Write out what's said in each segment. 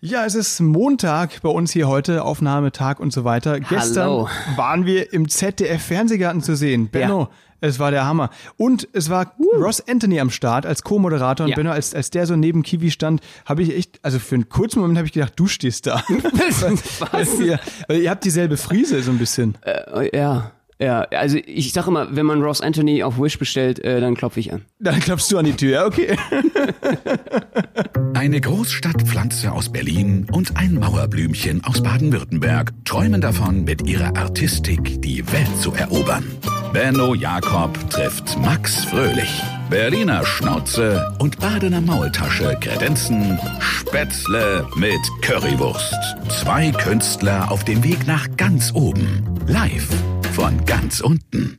Ja, es ist Montag bei uns hier heute, Aufnahmetag und so weiter. Gestern waren wir im ZDF-Fernsehgarten zu sehen. Benno, ja. es war der Hammer. Und es war uh. Ross Anthony am Start als Co-Moderator. Und ja. Benno, als, als der so neben Kiwi stand, habe ich echt, also für einen kurzen Moment habe ich gedacht, du stehst da. Was? weil, ihr, weil ihr habt dieselbe Frise so ein bisschen. Äh, ja. Ja, also ich sage immer, wenn man Ross Anthony auf Wish bestellt, äh, dann klopfe ich an. Dann klopfst du an die Tür, ja, okay. Eine Großstadtpflanze aus Berlin und ein Mauerblümchen aus Baden-Württemberg träumen davon, mit ihrer Artistik die Welt zu erobern. Benno Jakob trifft Max Fröhlich. Berliner Schnauze und Badener Maultasche kredenzen Spätzle mit Currywurst. Zwei Künstler auf dem Weg nach ganz oben. Live von ganz unten.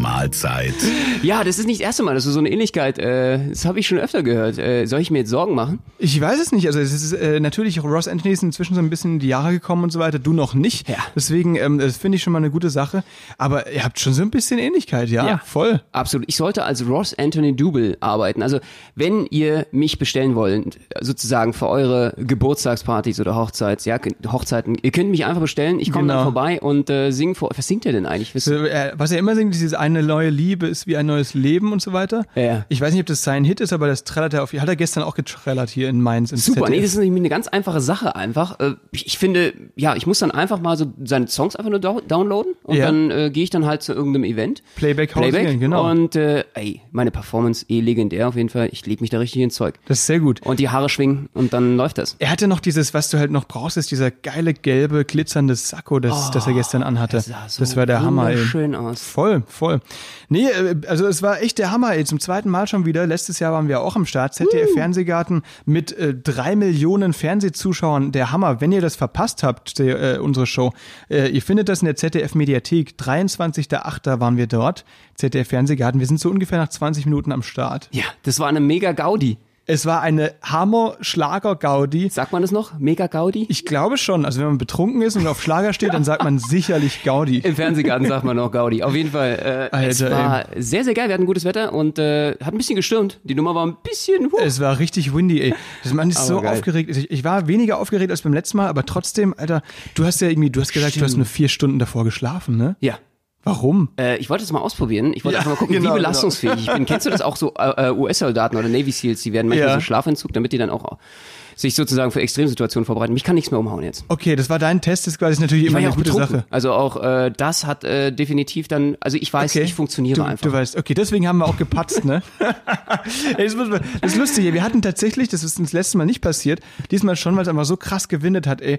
Mahlzeit. Ja, das ist nicht das erste Mal, dass du so eine Ähnlichkeit, äh, das habe ich schon öfter gehört. Äh, soll ich mir jetzt Sorgen machen? Ich weiß es nicht. Also es ist äh, natürlich, Ross Anthony ist inzwischen so ein bisschen in die Jahre gekommen und so weiter, du noch nicht. Ja. Deswegen, ähm, das finde ich schon mal eine gute Sache. Aber ihr habt schon so ein bisschen Ähnlichkeit, ja, ja voll. Absolut. Ich sollte als Ross Anthony Double arbeiten. Also wenn ihr mich bestellen wollt, sozusagen für eure Geburtstagspartys oder Hochzeits, ja, Hochzeiten, ihr könnt mich einfach bestellen. Ich komme genau. dann vorbei und äh, singe vor. Was singt ihr denn eigentlich? Was, was er immer singt, ist dieses eine neue Liebe ist wie ein neues Leben und so weiter. Ja. Ich weiß nicht, ob das sein Hit ist, aber das trällert er auf. Hat er gestern auch getrellert hier in Mainz. Super, ZDF. nee, das ist nämlich eine ganz einfache Sache einfach. Äh, ich finde, ja, ich muss dann einfach mal so seine Songs einfach nur downloaden und ja. dann äh, gehe ich dann halt zu irgendeinem Event. Playback, Playback genau. Und äh, ey, meine Performance eh legendär auf jeden Fall. Ich lege mich da richtig ins Zeug. Das ist sehr gut. Und die Haare schwingen und dann läuft das. Er hatte noch dieses, was du halt noch brauchst, ist dieser geile gelbe glitzernde Sakko, das, oh, das er gestern anhatte. Das, so das war der Hammer. Schön aus. Voll, voll. Nee, äh, also es war echt der Hammer, ey. Zum zweiten Mal schon wieder. Letztes Jahr waren wir auch am Start. ZDF uh. Fernsehgarten mit äh, drei Millionen Fernsehzuschauern. Der Hammer. Wenn ihr das verpasst habt, die, äh, unsere Show, äh, ihr findet das in der ZDF Mediathek. 23.08. waren wir dort. ZDF Fernsehgarten. Wir sind so ungefähr nach 20 Minuten am Start. Ja, das war eine mega Gaudi. Es war eine Hammer-Schlager-Gaudi. Sagt man das noch? Mega-Gaudi? Ich glaube schon. Also wenn man betrunken ist und auf Schlager steht, dann sagt man sicherlich Gaudi. Im Fernsehgarten sagt man noch Gaudi. Auf jeden Fall. Äh, Alter, es war ey. sehr, sehr geil. Wir hatten gutes Wetter und äh, hat ein bisschen gestürmt. Die Nummer war ein bisschen... Huh. Es war richtig windy, ey. Das, man ist aber so geil. aufgeregt. Ich, ich, war weniger aufgeregt als beim letzten Mal, aber trotzdem, Alter, du hast ja irgendwie, du hast gesagt, Stimmt. du hast nur vier Stunden davor geschlafen, ne? Ja. Warum? Äh, ich wollte es mal ausprobieren. Ich wollte ja, einfach mal gucken, genau, wie genau. belastungsfähig genau. ich bin. Kennst du das auch so äh, äh US-Soldaten oder Navy Seals? Die werden manchmal ja. so Schlafentzug, damit die dann auch sich sozusagen für Extremsituationen vorbereiten. Mich kann nichts mehr umhauen jetzt. Okay, das war dein Test, das ist quasi natürlich immer eine gute Sache. Also auch äh, das hat äh, definitiv dann, also ich weiß, okay. ich funktioniere du, einfach. Du weißt, okay, deswegen haben wir auch gepatzt, ne? das, ist lustig, wir hatten tatsächlich, das ist uns letztes Mal nicht passiert, diesmal schon, weil es einfach so krass gewindet hat, ey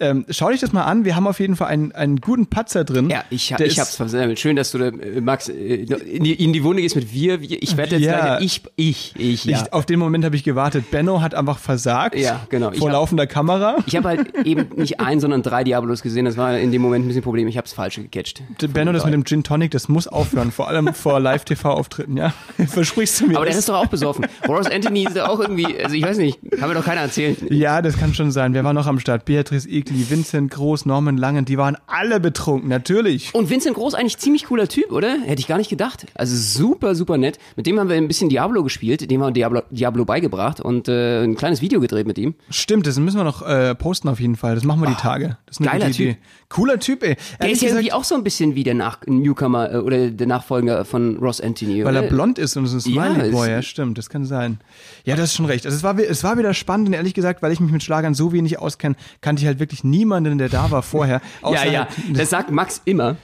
ähm, schau dich das mal an. Wir haben auf jeden Fall einen, einen guten Patzer drin. Ja, ich, ich ist, hab's versammelt. Schön, dass du, da, äh, Max, äh, in die, in die Wunde gehst mit wir. Ich werde jetzt ja. sagen, ich, ich, ich, ja. Ich, auf den Moment habe ich gewartet. Benno hat einfach versagt. Ja, genau. Vor hab, laufender Kamera. Ich habe halt eben nicht ein, sondern drei Diabolos gesehen. Das war in dem Moment ein bisschen ein Problem. Ich habe es falsch gecatcht. Benno, das mit dem Gin Tonic, das muss aufhören. Vor allem vor Live-TV-Auftritten, ja. Versprichst du mir Aber das? der ist doch auch besoffen. Boris Anthony ist auch irgendwie, also ich weiß nicht, kann mir doch keiner erzählen. Ja, das kann schon sein. Wer war noch am Start? Beatrice Egli, Vincent Groß. Norman Langen, die waren alle betrunken, natürlich. Und Vincent Groß eigentlich ziemlich cooler Typ, oder? Hätte ich gar nicht gedacht. Also super, super nett. Mit dem haben wir ein bisschen Diablo gespielt, dem haben wir Diablo, Diablo beigebracht und äh, ein kleines Video gedreht mit ihm. Stimmt, das müssen wir noch äh, posten auf jeden Fall. Das machen wir die Tage. Das ist eine geiler Typ. Cooler Typ, ey. Der ist ja irgendwie auch so ein bisschen wie der Nach Newcomer äh, oder der Nachfolger von Ross Anthony. Weil oder? er blond ist und so ein Smiley ja, Boy, ja, stimmt, das kann sein. Ja, das ist schon recht. Also es war, es war wieder spannend und ehrlich gesagt, weil ich mich mit Schlagern so wenig auskenne, kannte ich halt wirklich niemanden, der da war vorher. ja, ja, das sagt Max immer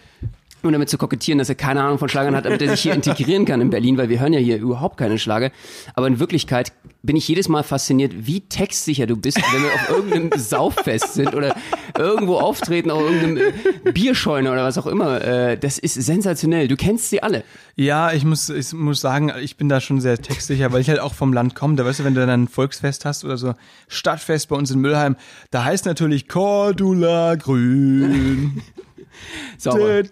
nur damit zu kokettieren, dass er keine Ahnung von Schlagern hat, damit er sich hier integrieren kann in Berlin, weil wir hören ja hier überhaupt keine Schlager. Aber in Wirklichkeit bin ich jedes Mal fasziniert, wie textsicher du bist, wenn wir auf irgendeinem Sauffest sind oder irgendwo auftreten, auf irgendeinem äh, Bierscheune oder was auch immer. Äh, das ist sensationell. Du kennst sie alle. Ja, ich muss, ich muss sagen, ich bin da schon sehr textsicher, weil ich halt auch vom Land komme. Da weißt du, wenn du dann ein Volksfest hast oder so Stadtfest bei uns in Mülheim, da heißt natürlich Cordula Grün. Sauber.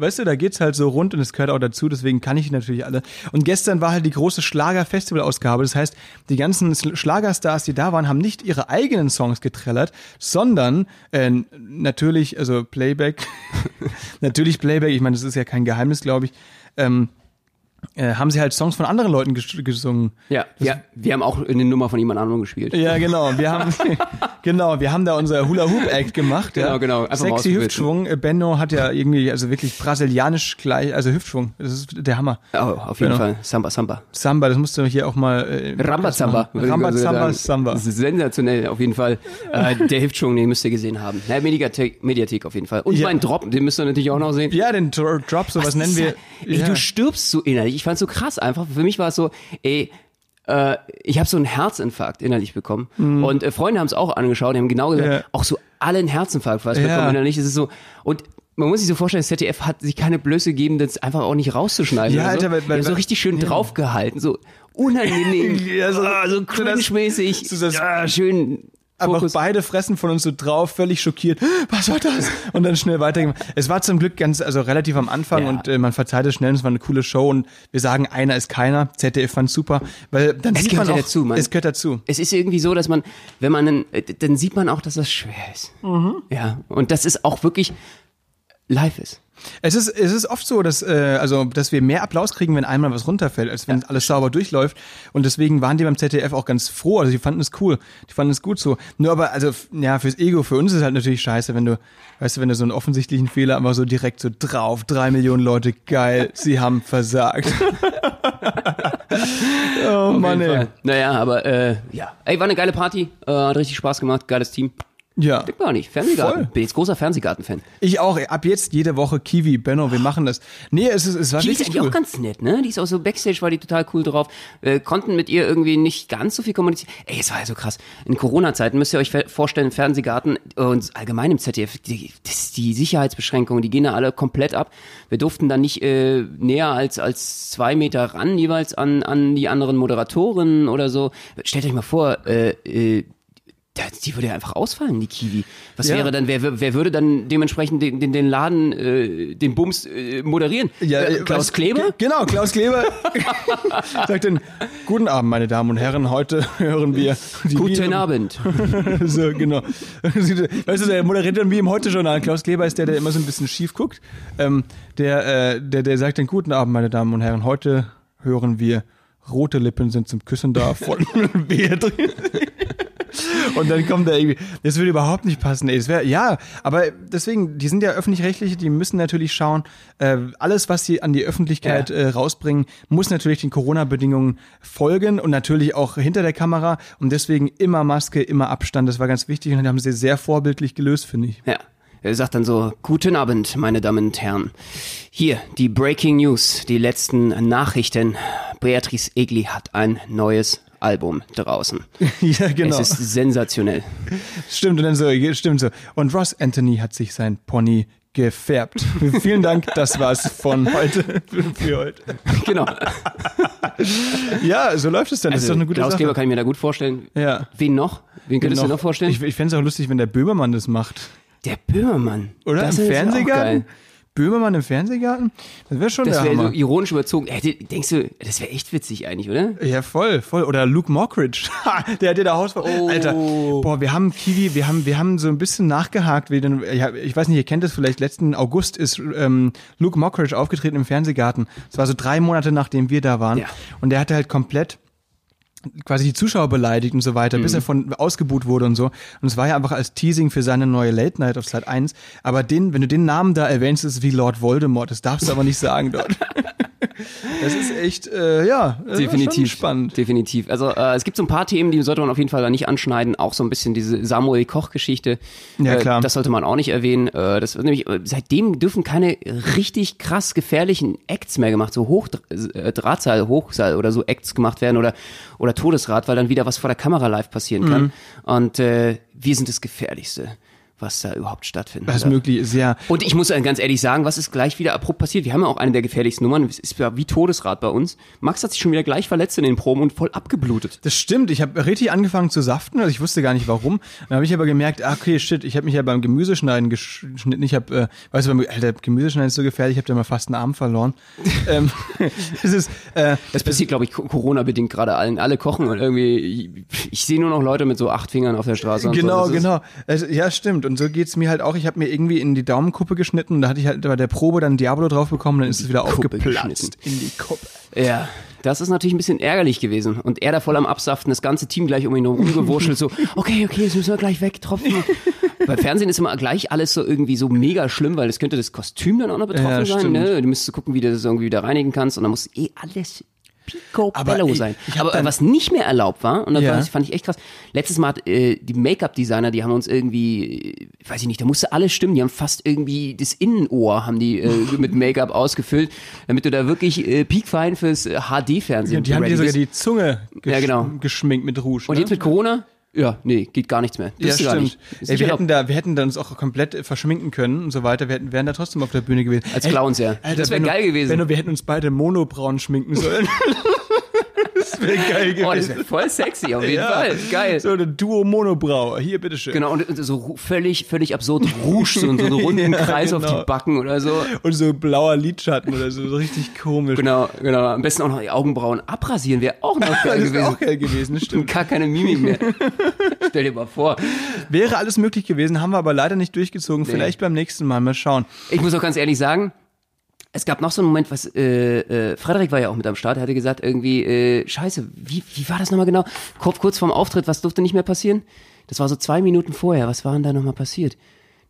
Weißt du, da geht's halt so rund und es gehört auch dazu, deswegen kann ich natürlich alle. Und gestern war halt die große Schlager-Festival-Ausgabe. Das heißt, die ganzen Schlagerstars, die da waren, haben nicht ihre eigenen Songs getrellert, sondern äh, natürlich, also Playback, natürlich Playback, ich meine, das ist ja kein Geheimnis, glaube ich. Ähm, äh, haben sie halt Songs von anderen Leuten ges gesungen. Ja, wir, wir haben auch eine Nummer von jemand anderem gespielt. Ja, genau. Wir haben, genau, wir haben da unser Hula Hoop Act gemacht. ja. Genau, genau. Sexy. Hüftschwung. Äh, Benno hat ja irgendwie, also wirklich brasilianisch gleich, also Hüftschwung. Das ist der Hammer. Oh, auf jeden Genau. Fall. Samba, Samba. Samba, das musst du hier auch mal. Äh, Ramba Samba. Ramba Samba. Samba. Sensationell, auf jeden Fall. Äh, der Hüftschwung, den müsst ihr gesehen haben. Na, Mediathek, Mediathek auf jeden Fall. Und Ja. mein Drop, den müsst ihr natürlich auch noch sehen. Ja, den Dro- Drop, sowas nennen ist wir. ja- Ey, ja. du stirbst so innerlich. Ich fand's so krass einfach. Für mich war es so, ey, äh, ich habe so einen Herzinfarkt innerlich bekommen. Und äh, Freunde haben es auch angeschaut, die haben genau gesagt, Mhm. Ja. auch so alle einen Herzinfarkt fast Ja. bekommen innerlich. Es ist so, und man muss sich so vorstellen, das ZDF hat sich keine Blöße gegeben, das einfach auch nicht rauszuschneiden. Ja, so. Alter, weil- Die weil- haben so richtig schön draufgehalten, so unangenehm, Ja, so- ah, so so cringe-mäßig, so das- ja, schön Aber Fokus. beide fressen von uns so drauf, völlig schockiert. Was war das? Und dann schnell weitergemacht. Es war zum Glück ganz, also relativ am Anfang Ja. und äh, man verzeiht es schnell. und Es war eine coole Show und wir sagen, einer ist keiner. ZDF fand super, weil dann Es sieht gehört man ja auch, dazu, man. es gehört dazu. Es ist irgendwie so, dass man, wenn man, einen, äh, dann sieht man auch, dass das schwer ist. Mhm. Ja, und das ist auch wirklich live ist. Es ist, es ist oft so, dass, äh, also, dass wir mehr Applaus kriegen, wenn einmal was runterfällt, als wenn alles sauber durchläuft. Und deswegen waren die beim ZDF auch ganz froh. Also, die fanden es cool. Die fanden es gut so. Nur aber, also, ja, fürs Ego, für uns ist halt natürlich scheiße, wenn du, weißt du, wenn du so einen offensichtlichen Fehler aber so direkt so drauf, drei Millionen Leute, geil, sie haben versagt. oh Mann, jeden ey. Fall. Naja, aber äh, ja. Ey, war eine geile Party, äh, hat richtig Spaß gemacht, geiles Team. Ja. Man auch nicht. Fernsehgarten. Voll. Bin jetzt großer Fernsehgarten-Fan. Ich auch, ab jetzt jede Woche Kiwi, Benno, wir machen das. Nee, es ist, es war Die ist eigentlich cool. auch ganz nett, ne? Die ist auch so Backstage, war die total cool drauf. Äh, konnten mit ihr irgendwie nicht ganz so viel kommunizieren. Ey, es war ja so krass. In Corona-Zeiten müsst ihr euch vorstellen, Fernsehgarten und allgemein im ZDF, die, das, die Sicherheitsbeschränkungen, die gehen da alle komplett ab. Wir durften da nicht äh, näher als, als zwei Meter ran, jeweils an, an die anderen Moderatoren oder so. Stellt euch mal vor, äh, äh, die würde ja einfach ausfallen, die Kiwi. Was Ja. wäre dann, wer, wer würde dann dementsprechend den, den, den Laden, äh, den Bums äh, moderieren? Ja, äh, äh, Klaus Kleber? Ge- Genau, Klaus Kleber sagt dann, guten Abend, meine Damen und Herren, heute hören wir die Guten Lieder- Abend. so, genau. Weißt du, der moderiert dann wie im Heute-Journal. Klaus Kleber ist der, der immer so ein bisschen schief guckt. Ähm, der, äh, der, der sagt dann, guten Abend, meine Damen und Herren, heute hören wir Rote Lippen sind zum Küssen da von Beatrice. Und dann kommt da irgendwie, das würde überhaupt nicht passen. Ey. Das wär, ja, aber deswegen, die sind ja öffentlich-rechtliche, die müssen natürlich schauen, äh, alles, was sie an die Öffentlichkeit Ja. äh, rausbringen, muss natürlich den Corona-Bedingungen folgen und natürlich auch hinter der Kamera. Und deswegen immer Maske, immer Abstand, das war ganz wichtig und das haben sie sehr vorbildlich gelöst, finde ich. Ja. Er sagt dann so, guten Abend, meine Damen und Herren. Hier, die Breaking News, die letzten Nachrichten. Beatrice Egli hat ein neues Album draußen. ja, genau. Es ist sensationell. Stimmt, und dann so, stimmt so. Und Ross Anthony hat sich sein Pony gefärbt. Vielen Dank, das war's von heute, für heute. genau. Ja, so läuft es dann. das ist doch eine gute Klaus Sache. Kleber kann ich mir da gut vorstellen. Ja. Wen noch? Wen könntest du noch vorstellen? Ich, ich fände es auch lustig, wenn der Böhmermann das macht. der Böhmermann. Oder? Das Im ist auch Fernsehgarten? Böhmermann im Fernsehgarten? Das wäre schon Das der wäre so Hammer. ironisch überzogen. Hätte, denkst du, das wäre echt witzig eigentlich, oder? ja, voll, voll. Oder Luke Mockridge. Der hat ja der Haus. Oh. Alter, boah, wir haben Kiwi, wir haben, wir haben so ein bisschen nachgehakt. Wie denn, ja, ich weiß nicht, ihr kennt es vielleicht. Letzten August ist ähm, Luke Mockridge aufgetreten im Fernsehgarten. Das war so drei Monate, nachdem wir da waren. Ja. Und der hatte halt komplett quasi die Zuschauer beleidigt und so weiter, bis Mhm. er von ausgebuht wurde und so. Und es war ja einfach als Teasing für seine neue Late Night auf Slide 1. Aber den, wenn du den Namen da erwähnst, ist es wie Lord Voldemort. Das darfst du aber nicht sagen dort. Das ist echt, äh, ja, schon Definitiv. spannend. Definitiv. Also äh, es gibt so ein paar Themen, die sollte man auf jeden Fall da nicht anschneiden. Auch so ein bisschen diese Samuel Koch-Geschichte. Ja, Äh, klar. das sollte man auch nicht erwähnen. Äh, das nämlich, äh, seitdem dürfen keine richtig krass gefährlichen Acts mehr gemacht, so Hoch äh, Drahtseil, Hochseil oder so Acts gemacht werden oder oder Todesrad, weil dann wieder was vor der Kamera live passieren kann. Mhm. Und äh, wir sind das Gefährlichste, was da überhaupt stattfindet. Was möglich ist, ja. Und ich muss ganz ehrlich sagen, was ist gleich wieder abrupt passiert? Wir haben ja auch eine der gefährlichsten Nummern. Es ist ja wie Todesrad bei uns. Max hat sich schon wieder gleich verletzt in den Proben und voll abgeblutet. Das stimmt, ich habe richtig angefangen zu saften, also ich wusste gar nicht warum. Dann habe ich aber gemerkt, ah, okay, shit, ich habe mich ja beim Gemüseschneiden geschnitten. Ich habe, äh, weißt du, beim Alter, Gemüseschneiden ist so gefährlich, ich habe da mal fast einen Arm verloren. ähm, es ist, äh, Das passiert, glaube ich, Co- Corona-bedingt gerade allen. Alle kochen und irgendwie, ich, ich sehe nur noch Leute mit so acht Fingern auf der Straße. Genau, so. Das genau. Also, ja, stimmt. Und so geht's mir halt auch. Ich habe mir irgendwie in die Daumenkuppe geschnitten und da hatte ich halt bei der Probe dann Diablo drauf bekommen, dann ist es wieder Kuppe aufgeplatzt in die Kuppe. Ja, das ist natürlich ein bisschen ärgerlich gewesen. Und er da voll am Absaften, das ganze Team gleich um ihn rumgewurschtelt, so, okay, okay, jetzt müssen wir gleich wegtropfen. Bei Fernsehen ist immer gleich alles so irgendwie so mega schlimm, weil es könnte das Kostüm dann auch noch betroffen Ja, sein. Ne? Du müsstest gucken, wie du das irgendwie wieder reinigen kannst und dann muss eh alles picobello sein. ich Aber was nicht mehr erlaubt war, und das Ja. fand ich echt krass, letztes Mal hat äh, die Make-up-Designer, die haben uns irgendwie, äh, weiß ich nicht, da musste alles stimmen, die haben fast irgendwie das Innenohr haben die äh, mit Make-up ausgefüllt, damit du da wirklich äh, piekfein fürs äh, HD-Fernsehen Die haben dir sogar die Zunge gesch Ja, genau. geschminkt mit Rouge. Und ne? jetzt mit Corona? Ja, nee, geht gar nichts mehr. ja, Dürfte gar stimmt. Ey, wir, hätten da, wir hätten da uns auch komplett äh, verschminken können und so weiter. Wir hätten, wären da trotzdem auf der Bühne gewesen. Als Clowns, ja. Alter, Das wär wenn du- geil gewesen. Wenn wir hätten uns beide monobraun schminken sollen. das wäre geil gewesen. Oh, das wäre voll sexy, auf jeden Ja. Fall. Geil. So eine Duo Monobrau. Hier, bitteschön. Genau, und und so völlig, völlig absurd Rouge, so, so einen runden Ja, Kreis auf genau. die Backen oder so. Und so blauer Lidschatten oder so, so richtig komisch. Genau, genau. Am besten auch noch die Augenbrauen abrasieren, wäre auch noch geil Das gewesen. auch geil gewesen, stimmt. Gar keine Mimik mehr. Stell dir mal vor. Wäre alles möglich gewesen, haben wir aber leider nicht durchgezogen. Vielleicht beim nächsten Mal, mal schauen. Ich muss auch ganz ehrlich sagen, es gab noch so einen Moment, was äh, äh, Frederik war ja auch mit am Start, er hatte gesagt irgendwie, äh, scheiße, wie, wie war das nochmal genau? Kurz, kurz vorm Auftritt, was durfte nicht mehr passieren? Das war so zwei Minuten vorher, was war denn da nochmal passiert?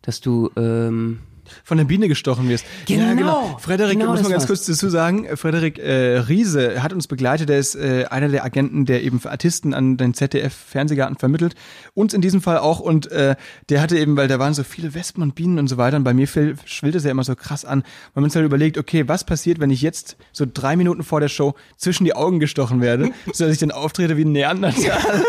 Dass du, ähm, Von der Biene gestochen wirst. Ja, Genau. genau. Frederik, Genau muss man ganz war's. kurz dazu sagen, äh, Frederik äh, Riese hat uns begleitet, der ist äh, einer der Agenten, der eben für Artisten an den ZDF-Fernsehgarten vermittelt. Uns in diesem Fall auch. Und äh, der hatte eben, weil da waren so viele Wespen und Bienen und so weiter. Und bei mir schwillt es ja immer so krass an. Wir haben uns halt überlegt, okay, was passiert, wenn ich jetzt so drei Minuten vor der Show zwischen die Augen gestochen werde, sodass ich dann auftrete wie ein Neandertal.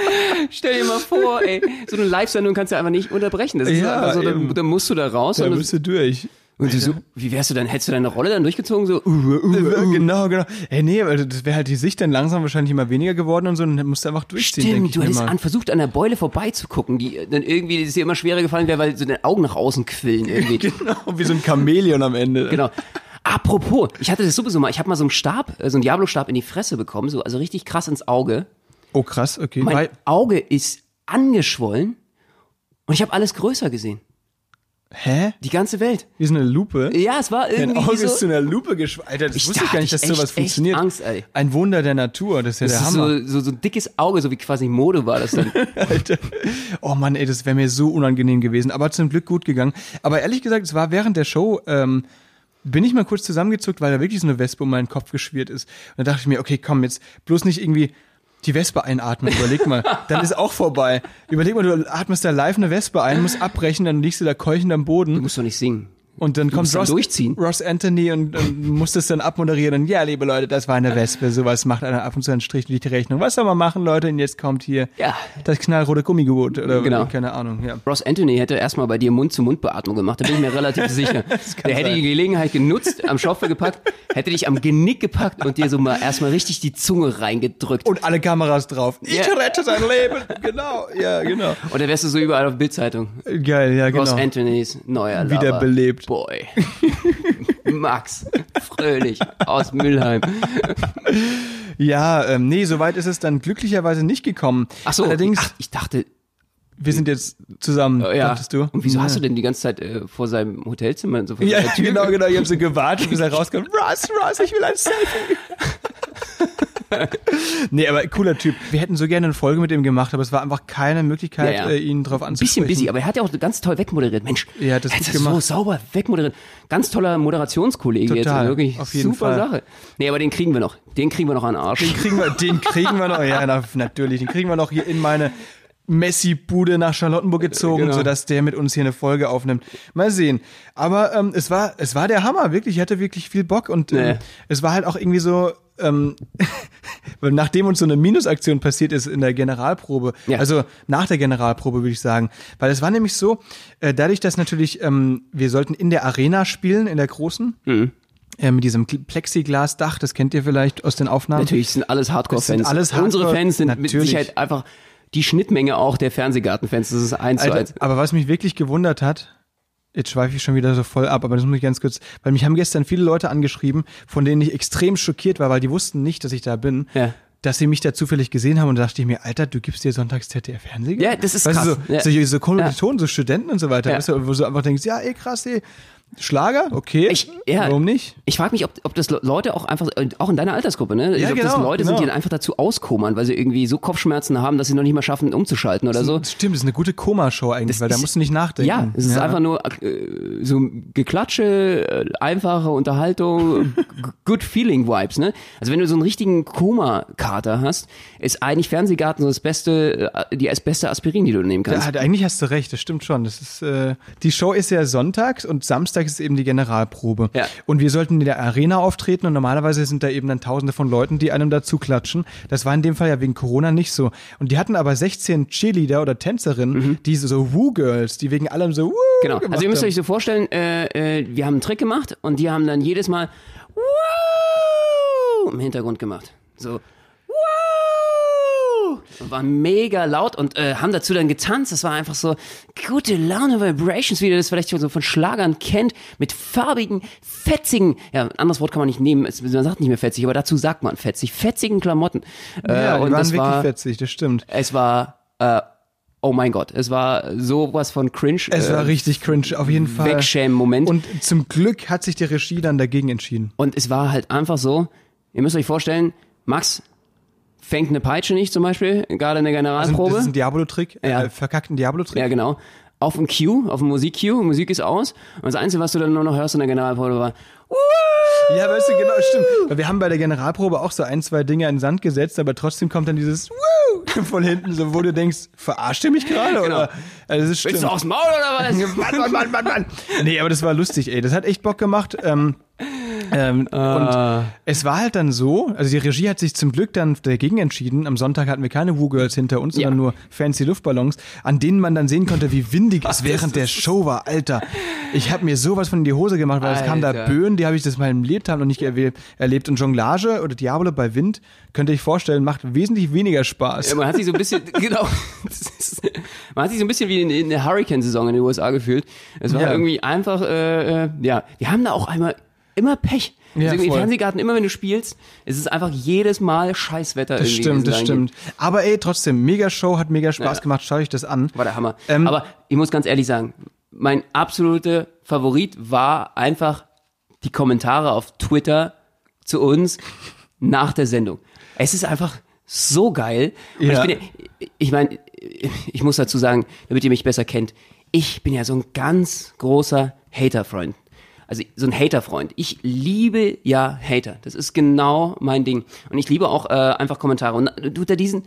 stell dir mal vor, ey, so eine Live-Sendung kannst du einfach nicht unterbrechen. Das ist Ja, einfach so, da, eben. da musst du da raus Da und, bist du durch. und so, wie wärst du dann, hättest du deine Rolle dann durchgezogen, so, uh, uh, Genau, genau. Ey, nee, weil das wäre halt die Sicht dann langsam wahrscheinlich immer weniger geworden und so, und dann musst du einfach durchziehen, Stimmt, du hättest an, versucht, an der Beule vorbeizugucken, die dann irgendwie es dir immer schwerer gefallen wäre, weil so deine Augen nach außen quillen irgendwie. Genau, wie so ein Chamäleon am Ende. genau. Apropos, ich hatte das sowieso mal, ich habe mal so einen Stab, äh, so einen Diablo-Stab in die Fresse bekommen, so, also richtig krass ins Auge. Oh, krass, okay. Mein Weil, Auge ist angeschwollen und ich habe alles größer gesehen. hä? Die ganze Welt. Wie so eine Lupe? Ja, es war Dein irgendwie Auge so, ist zu einer Lupe geschwollen. Alter, das Ich- wusste ich gar nicht, dass sowas funktioniert. Angst, ey. Ein Wunder der Natur, das ist ja das der ist Hammer. so, so, so ein dickes Auge, so wie quasi Mode war das dann. Alter. Oh Mann, ey, das wäre mir so unangenehm gewesen. Aber zum Glück gut gegangen. Aber ehrlich gesagt, es war während der Show, ähm, bin ich mal kurz zusammengezuckt, weil da wirklich so eine Wespe um meinen Kopf geschwirrt ist. Und da dachte ich mir, okay, komm, jetzt bloß nicht irgendwie die Wespe einatmen. Überleg mal, dann ist auch vorbei. Überleg mal, du atmest da live eine Wespe ein, musst abbrechen, dann liegst du da keuchend am Du Boden. musst doch nicht singen. Und dann kommt musst dann Ross, durchziehen. Ross Anthony und, und muss das dann abmoderieren. Und ja, liebe Leute, das war eine Wespe. Sowas macht einer ab und zu einen Strich durch die Rechnung. Was soll man machen, Leute? Und jetzt kommt hier Ja. das knallrote Gummigebot. Oder Genau. keine Ahnung. Ja. Ross Anthony hätte erstmal bei dir Mund-zu-Mund-Beatmung gemacht, da bin ich mir relativ sicher. Der hätte sein. die Gelegenheit genutzt, am Schopfe gepackt, hätte dich am Genick gepackt und dir so mal erstmal richtig die Zunge reingedrückt. Und alle Kameras drauf. Ich Ja. rette sein Leben. Genau. Ja, genau. Und dann wärst du so überall auf Bildzeitung. Geil, ja, Ross genau. Anthonys neuer Lover. Wiederbelebt. Boy. Max. Fröhlich. Aus Mülheim. Ja, ähm, nee, soweit ist es dann glücklicherweise nicht gekommen. Ach so. Allerdings, Ach, ich dachte, wir sind jetzt zusammen, ja. dachtest du? Und wieso ja. hast du denn die ganze Zeit äh, vor seinem Hotelzimmer so vor Ja, Tür genau, genau. Ich habe so gewartet, bis er rauskommt. Ross, Ross, ich will ein Selfie. nee, aber cooler Typ. Wir hätten so gerne eine Folge mit ihm gemacht, aber es war einfach keine Möglichkeit, Ja, ja. Äh, ihn drauf Ein anzusprechen. bisschen busy, aber er hat ja auch ganz toll wegmoderiert. Mensch, Er hat das er gut so sauber wegmoderiert. Ganz toller Moderationskollege Total, jetzt. Wirklich auf jeden super Fall. Sache. Nee, aber den kriegen wir noch. Den kriegen wir noch an den Arsch. Den kriegen wir, den kriegen wir noch, ja, na, natürlich. Den kriegen wir noch hier in meine Messi-Bude nach Charlottenburg gezogen, Genau. sodass der mit uns hier eine Folge aufnimmt. Mal sehen. Aber ähm, es war, es war der Hammer, wirklich. Ich hatte wirklich viel Bock und ähm, Nee. es war halt auch irgendwie so, ähm, weil nachdem uns so eine Minusaktion passiert ist in der Generalprobe, Ja. also nach der Generalprobe würde ich sagen, weil es war nämlich so, äh, dadurch, dass natürlich ähm, wir sollten in der Arena spielen, in der großen, Mhm. äh, mit diesem Plexiglasdach, das kennt ihr vielleicht aus den Aufnahmen. Natürlich sind alles Hardcore-Fans. Alles Unsere Hardcore- Fans sind mit Natürlich. Sicherheit einfach die Schnittmenge auch der Fernsehgarten-Fans. Das ist eins zu eins. Aber was mich wirklich gewundert hat, jetzt schweife ich schon wieder so voll ab, aber das muss ich ganz kurz, weil mich haben gestern viele Leute angeschrieben, von denen ich extrem schockiert war, weil die wussten nicht, dass ich da bin. Ja. Dass sie mich da zufällig gesehen haben und da dachte ich mir, Alter, du gibst dir sonntags ZDF Fernsehen? Ja, das ist weißt krass. Du, so, Ja. so, so Kommilitonen, so Studenten und so weiter, Ja. weißt du, wo du einfach denkst, ja, ey, krass, ey. Schlager, okay. Ich- ja. Warum nicht? Ich frage mich, ob, ob das Le- Leute auch einfach, auch in deiner Altersgruppe, ne? Ja, ob das genau, Leute sind, genau. die dann einfach dazu auskommern, weil sie irgendwie so Kopfschmerzen haben, dass sie noch nicht mal schaffen, umzuschalten oder so. Das stimmt, das ist eine gute Koma-Show eigentlich, Das weil da musst du nicht nachdenken. Ja, es ist einfach nur äh, so Geklatsche, äh, einfache Unterhaltung, good feeling Vibes, ne? Also wenn du so einen richtigen Koma-Kater hast, ist eigentlich Fernsehgarten so das beste, äh, die beste Aspirin, die du nehmen kannst. Ja, eigentlich hast du recht, das stimmt schon. Das ist, äh, die Show ist ja sonntags und samstags ist eben die Generalprobe. Ja. Und wir sollten in der Arena auftreten und normalerweise sind da eben dann tausende von Leuten, die einem dazu klatschen. Das war in dem Fall ja wegen Corona nicht so. Und die hatten aber 16 Cheerleader oder Tänzerinnen, die so, so Woo-Girls, die wegen allem so Woo Mhm. Genau. Also ihr müsst haben. euch so vorstellen, äh, äh, wir haben einen Trick gemacht und die haben dann jedes Mal Woo! im Hintergrund gemacht. So! Und waren mega laut und äh, haben dazu dann getanzt. Das war einfach so gute Laune Vibrations, wie ihr das vielleicht schon so von Schlagern kennt, mit farbigen, fetzigen, ja, ein anderes Wort kann man nicht nehmen, man sagt nicht mehr fetzig, aber dazu sagt man fetzig, fetzigen Klamotten. Äh, Ja, die und waren das wirklich war, fetzig, das stimmt. es war, äh, oh mein Gott, es war sowas von cringe. Es äh, war richtig cringe, auf jeden Fall. Wegschämen-Moment. Und zum Glück hat sich die Regie dann dagegen entschieden. Und es war halt einfach so, ihr müsst euch vorstellen, Max fängt eine Peitsche nicht zum Beispiel, gerade in der Also, Generalprobe. das ist ein Diablo-Trick, Ja. äh, verkackten Diablo-Trick. ja, genau. Auf dem Cue, auf dem Musik-Cue, Musik ist aus. Und das Einzige, was du dann nur noch hörst in der Generalprobe war, Ja, weißt du, genau, stimmt. Wir haben bei der Generalprobe auch so ein, zwei Dinge in den Sand gesetzt, aber trotzdem kommt dann dieses Woo von hinten, so wo du denkst, verarscht ihr mich gerade? Oder? Also, das ist willst du stimmt. aufs Maul oder was? Mann, Mann, Mann, Mann, Mann. Nee, aber das war lustig, ey. Das hat echt Bock gemacht. Ähm, ähm, Ah. Und es war halt dann so, also die Regie hat sich zum Glück dann dagegen entschieden. Am Sonntag hatten wir keine Woo-Girls hinter uns, sondern Ja. nur fancy Luftballons, an denen man dann sehen konnte, wie windig es während der Show war. Alter, ich habe mir sowas von in die Hose gemacht, weil es kam da Alter. Böen, die habe ich das mal im Lebtag noch nicht erlebt. Und Jonglage oder Diablo bei Wind, könnt ihr euch vorstellen, macht wesentlich weniger Spaß. Ja, man hat sich so ein bisschen, genau, ist, man hat sich so ein bisschen wie in, in der Hurricane-Saison in den USA gefühlt. Es war Ja. irgendwie einfach, äh, äh, ja, wir haben da auch einmal immer Pech. Ja, also. Fernsehgarten, immer wenn du spielst, es ist einfach jedes Mal Scheißwetter. Das stimmt, das stimmt. Aber ey, trotzdem, mega Show, hat mega Spaß Ja. gemacht, schau ich das an. War der Hammer. Ähm, Aber ich muss ganz ehrlich sagen, mein absoluter Favorit war einfach die Kommentare auf Twitter zu uns nach der Sendung. Es ist einfach so geil. Und Ja. ich bin, ich meine, ich muss dazu sagen, damit ihr mich besser kennt, ich bin ja so ein ganz großer Hater-Freund. Also so ein Hater-Freund. Ich liebe ja Hater. Das ist genau mein Ding. Und ich liebe auch äh, einfach Kommentare. Und unter diesen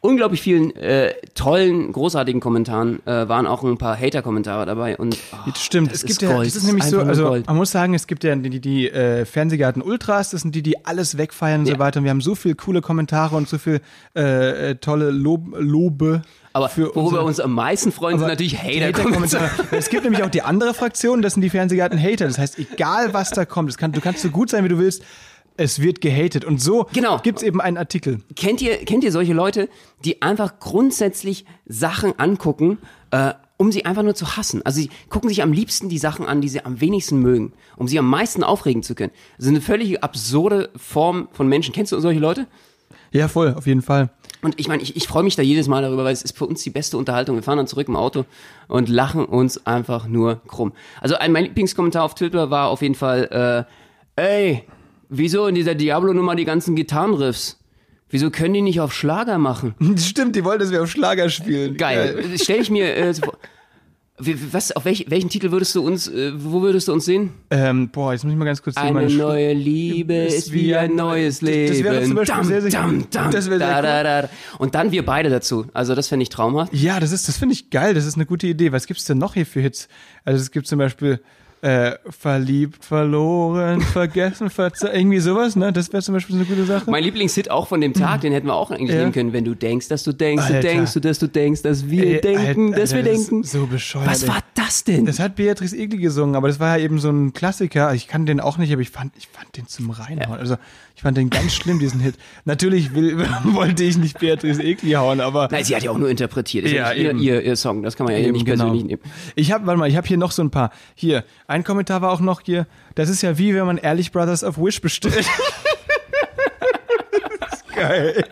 unglaublich vielen äh, tollen, großartigen Kommentaren äh, waren auch ein paar Hater-Kommentare dabei. Und oh, Das stimmt, das es gibt ja, das ist nämlich so, also Gold. man muss sagen, es gibt ja die, die, die äh, Fernsehgarten Ultras, das sind die, die alles wegfeiern und Ja. so weiter. Und wir haben so viel coole Kommentare und so viel äh, äh, tolle Lob, Lobe. Aber für worüber unsere- wir uns am meisten freuen, sind natürlich Hater-Kommentare. Hater-Kommentare. es gibt nämlich auch die andere Fraktion, das sind die Fernsehgarten-Hater. Das heißt, egal was da kommt, es kann, du kannst so gut sein, wie du willst, es wird gehatet. Und so Genau. gibt's eben einen Artikel. kennt ihr, kennt ihr solche Leute, die einfach grundsätzlich Sachen angucken, äh, um sie einfach nur zu hassen? Also sie gucken sich am liebsten die Sachen an, die sie am wenigsten mögen, um sie am meisten aufregen zu können. Das ist eine völlig absurde Form von Menschen. Kennst du solche Leute? Ja, voll, auf jeden Fall. Und ich meine, ich, ich freue mich da jedes Mal darüber, weil es ist für uns die beste Unterhaltung. Wir fahren dann zurück im Auto und lachen uns einfach nur krumm. Also ein, mein Lieblingskommentar auf Twitter war auf jeden Fall, äh, ey, wieso in dieser Diablo-Nummer die ganzen Gitarrenriffs? Wieso können die nicht auf Schlager machen? Stimmt, die wollen, dass wir auf Schlager spielen. Geil. Stell ich mir äh, so vor. Was, auf welch, welchen Titel würdest du uns, äh, wo würdest du uns sehen? Ähm, boah, jetzt muss ich mal ganz kurz sehen, Eine neue Liebe ist wie ein neues Leben. das wäre zum Beispiel Dam, sehr, sehr dam, dam, Das sehr da, da, da. Und dann wir beide dazu. Also das fände ich traumhaft. Ja, das ist, das finde ich geil. Das ist eine gute Idee. Was gibt's denn noch hier für Hits? Also es gibt zum Beispiel äh, verliebt, verloren, vergessen, verze irgendwie sowas. Ne, das wäre zum Beispiel so eine gute Sache. Mein Lieblingshit auch von dem Tag, den hätten wir auch eigentlich Ja. nehmen können. Wenn du denkst, dass du denkst, Alter. du denkst, du, dass du denkst, dass wir Ey, denken, Alter, dass wir das denken. so bescheuert, Was war das denn? das hat Beatrice Egli gesungen, aber das war ja eben so ein Klassiker. Ich kann den auch nicht, aber ich fand, ich fand den zum Reinhauen. Also ich fand den ganz schlimm, diesen Hit. Natürlich will, wollte ich nicht Beatrice Egli hauen, aber Nein, sie hat ja auch nur interpretiert. Ist ja, Ja, ihr, ihr, ihr Song. Das kann man ja Eben, nicht genau. persönlich nehmen. Ich habe, warte mal, ich habe hier noch so ein paar. Hier, ein Kommentar war auch noch hier. Das ist ja wie wenn man Ehrlich Brothers auf Wish bestellt. das ist geil.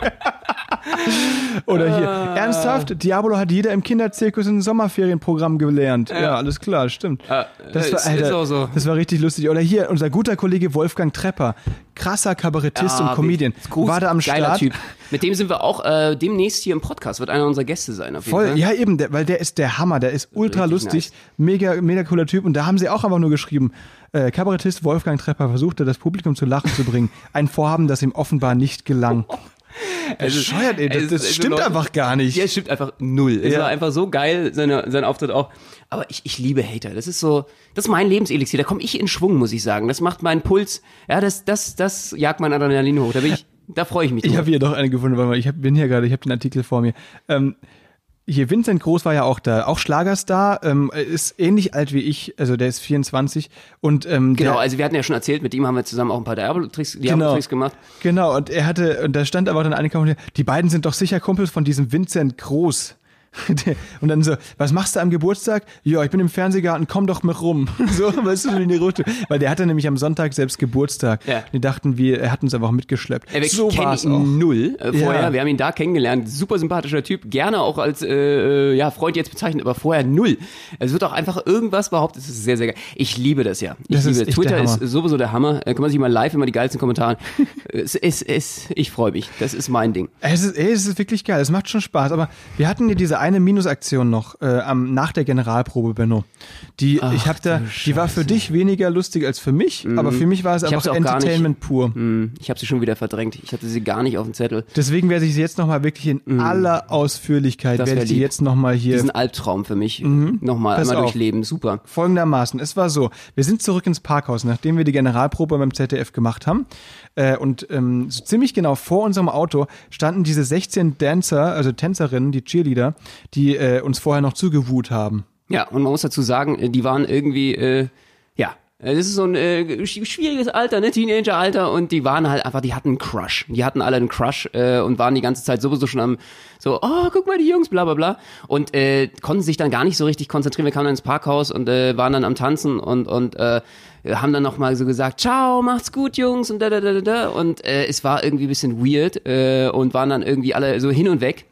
Oder hier, ernsthaft, Diabolo hat jeder im Kinderzirkus ein Sommerferienprogramm gelernt. Ja, alles klar, stimmt. Ja, das, war, ist- Alter, ist auch so. das war richtig lustig. Oder hier, unser guter Kollege Wolfgang Trepper, krasser Kabarettist und Comedian, Gruß, war da am geiler Start. Typ. Mit dem sind wir auch äh, demnächst hier im Podcast, wird einer unserer Gäste sein. Voll, Fall. ja eben, der, weil der ist der Hammer, der ist ultra Richtig lustig, nice. mega, mega cooler Typ und da haben sie auch einfach nur geschrieben, äh, Kabarettist Wolfgang Trepper versuchte das Publikum zu lachen zu bringen. Ein Vorhaben, das ihm offenbar nicht gelang. Bescheuert, ey, das, es- das also stimmt Leute- einfach gar nicht. Ja, es stimmt einfach null. Es Ja. war einfach so geil, seine, sein Auftritt auch. Aber ich, ich liebe Hater. Das ist so, das ist mein Lebenselixier. Da komme ich in Schwung, muss ich sagen. Das macht meinen Puls, ja, das, das, das jagt mein Adrenalin hoch. Da bin ich, da freue ich mich Ich drüber. habe hier doch eine gefunden, mal, ich hab, bin hier gerade, ich habe den Artikel vor mir. Ähm, hier, Vincent Groß war ja auch da, auch Schlagerstar, ähm, ist ähnlich alt wie ich, also der ist 24 und ähm, Genau, also wir hatten ja schon erzählt, mit ihm haben wir zusammen auch ein paar Diablo-Tricks Genau. Gemacht. Genau, und er hatte, und da stand aber dann eine Kommentar, die beiden sind doch sicher Kumpels von diesem Vincent Groß. Und dann so, was machst du am Geburtstag? Ja, ich bin im Fernsehgarten, komm doch mit rum. So, weißt du, in die Route. Weil der hatte nämlich am Sonntag selbst Geburtstag. Ja. Die dachten, wir, er hat uns einfach mitgeschleppt. Er so ich auch. null äh, vorher. Ja. Wir haben ihn da kennengelernt. Super sympathischer Typ. Gerne auch als äh, äh, ja, Freund jetzt bezeichnet, aber vorher null. Es wird auch einfach irgendwas behauptet. Das ist sehr, sehr geil. Ich liebe das ja. Ich Das ist liebe echt Twitter ist sowieso der Hammer. Da kann man sich mal live immer die geilsten Kommentare. es, es, es, ich freue mich. Das ist mein Ding. Es ist, es ist wirklich geil, es macht schon Spaß. Aber wir hatten hier diese eine Minusaktion noch äh, am, nach der Generalprobe, Benno. Die, ich hab da, die war für dich weniger lustig als für mich, aber für mich war es Mhm. Einfach gar nicht- Entertainment pur. Hm, Ich habe sie schon wieder verdrängt. Ich hatte sie gar nicht auf dem Zettel. Deswegen werde ich sie jetzt nochmal wirklich in aller Ausführlichkeit, Mhm. Das werde ich lieb. jetzt nochmal hier Diesen Albtraum für mich nochmal Mhm. Pass einmal auf. durchleben. Super. Folgendermaßen, es war so, wir sind zurück ins Parkhaus, nachdem wir die Generalprobe beim ZDF gemacht haben. Äh, und ähm, so ziemlich genau vor unserem Auto standen diese 16 Dancer, also Tänzerinnen, die Cheerleader, die äh, uns vorher noch zugewut haben. Ja, und man muss dazu sagen, äh, die waren irgendwie, äh, ja, äh, das ist so ein äh, sch- schwieriges Alter, ne, Teenager-Alter, und die waren halt einfach, die hatten einen Crush. Die hatten alle einen Crush äh, und waren die ganze Zeit sowieso schon am, so, oh, guck mal, die Jungs, bla bla bla. Und äh, konnten sich dann gar nicht so richtig konzentrieren. Wir kamen dann ins Parkhaus und äh, waren dann am Tanzen und, und äh, haben dann nochmal so gesagt, ciao, macht's gut, Jungs, und da, da, da, da, da. Und äh, es war irgendwie ein bisschen weird äh, und waren dann irgendwie alle so hin und weg.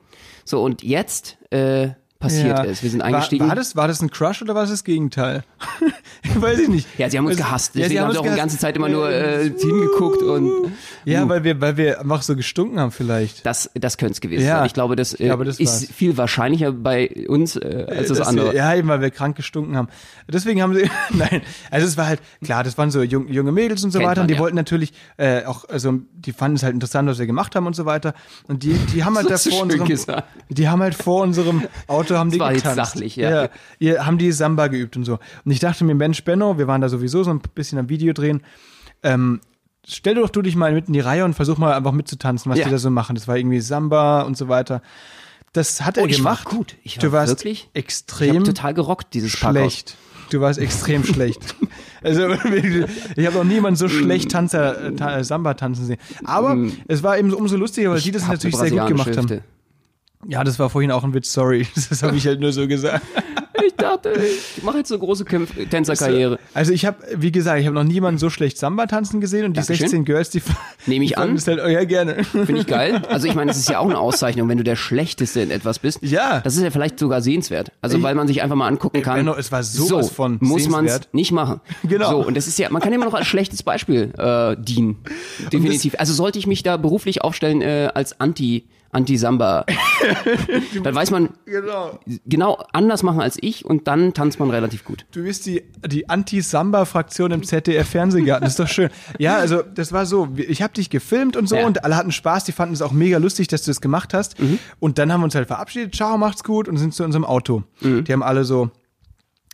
So, und jetzt äh, passiert Ja. es. Wir sind War- eingestiegen. War, das, war das ein Crush oder war es das Gegenteil? Weiß ich nicht. Ja, sie haben uns Also, gehasst. ja, Deswegen sie haben sie uns auch die ganze Zeit immer nur äh, hingeguckt und Ja, weil wir, weil wir einfach so gestunken haben vielleicht. das, das könnte es gewesen Ja, sein. Ich glaube, das, äh, glaube, das ist war's. viel wahrscheinlicher bei uns äh, als das Dass andere. Wir, ja, eben, weil wir krank gestunken haben. Deswegen haben sie, nein, also es war halt, klar, das waren so jung, junge Mädels und so Kennt weiter man, und die ja. wollten natürlich äh, auch, also die fanden es halt interessant, was wir gemacht haben und so weiter und die, die haben halt da Das ist vor unserem, gesagt. die haben halt vor unserem Auto, haben die war jetzt getanzt. sachlich, ja. ihr, haben die Samba geübt und so. Und ich dachte mir, Mensch, Benno, wir waren da sowieso so ein bisschen am Video drehen, ähm, stell doch du dich mal mit in die Reihe und versuch mal einfach mitzutanzen, was Ja. die da so machen. Das war irgendwie Samba und so weiter. Das hat er Oh, ich war gemacht. gut. Ich war du warst wirklich- Ich extrem habe total gerockt, dieses Parkhaus. schlecht. Du warst extrem schlecht. Also ich habe noch niemanden so schlecht Tanzer, äh, Samba tanzen sehen. Aber es war eben so umso lustiger, weil die das Hab natürlich sehr gut gemacht haben. Ja, das war vorhin auch ein Witz, sorry. Das habe ich halt nur so gesagt. Ich dachte, ich mache jetzt so eine große Kämpf Tänzerkarriere. Also ich habe, wie gesagt, ich habe noch niemanden so schlecht Samba tanzen gesehen und die Dankeschön. 16 Girls, die Nehme ich die an. es halt, oh ja, gerne. Finde ich geil. Also ich meine, es ist ja auch eine Auszeichnung, wenn du der Schlechteste in etwas bist. Ja. Das ist ja vielleicht sogar sehenswert. Also weil man sich einfach mal angucken kann. Benno, es war sowas so, von muss man es nicht machen. Genau. So, und das ist ja, man kann immer noch als schlechtes Beispiel äh, dienen. Definitiv. Also sollte ich mich da beruflich aufstellen äh, als Anti Anti-Samba. dann weiß man Genau. genau anders machen als ich und dann tanzt man relativ gut. Du bist die, die Anti-Samba-Fraktion im ZDF-Fernsehgarten. Das ist doch schön. Ja, also das war so. Ich habe dich gefilmt und so Ja. und alle hatten Spaß. Die fanden es auch mega lustig, dass du das gemacht hast. Und dann haben wir uns halt verabschiedet. Ciao, macht's gut und sind zu unserem Auto. Die haben alle so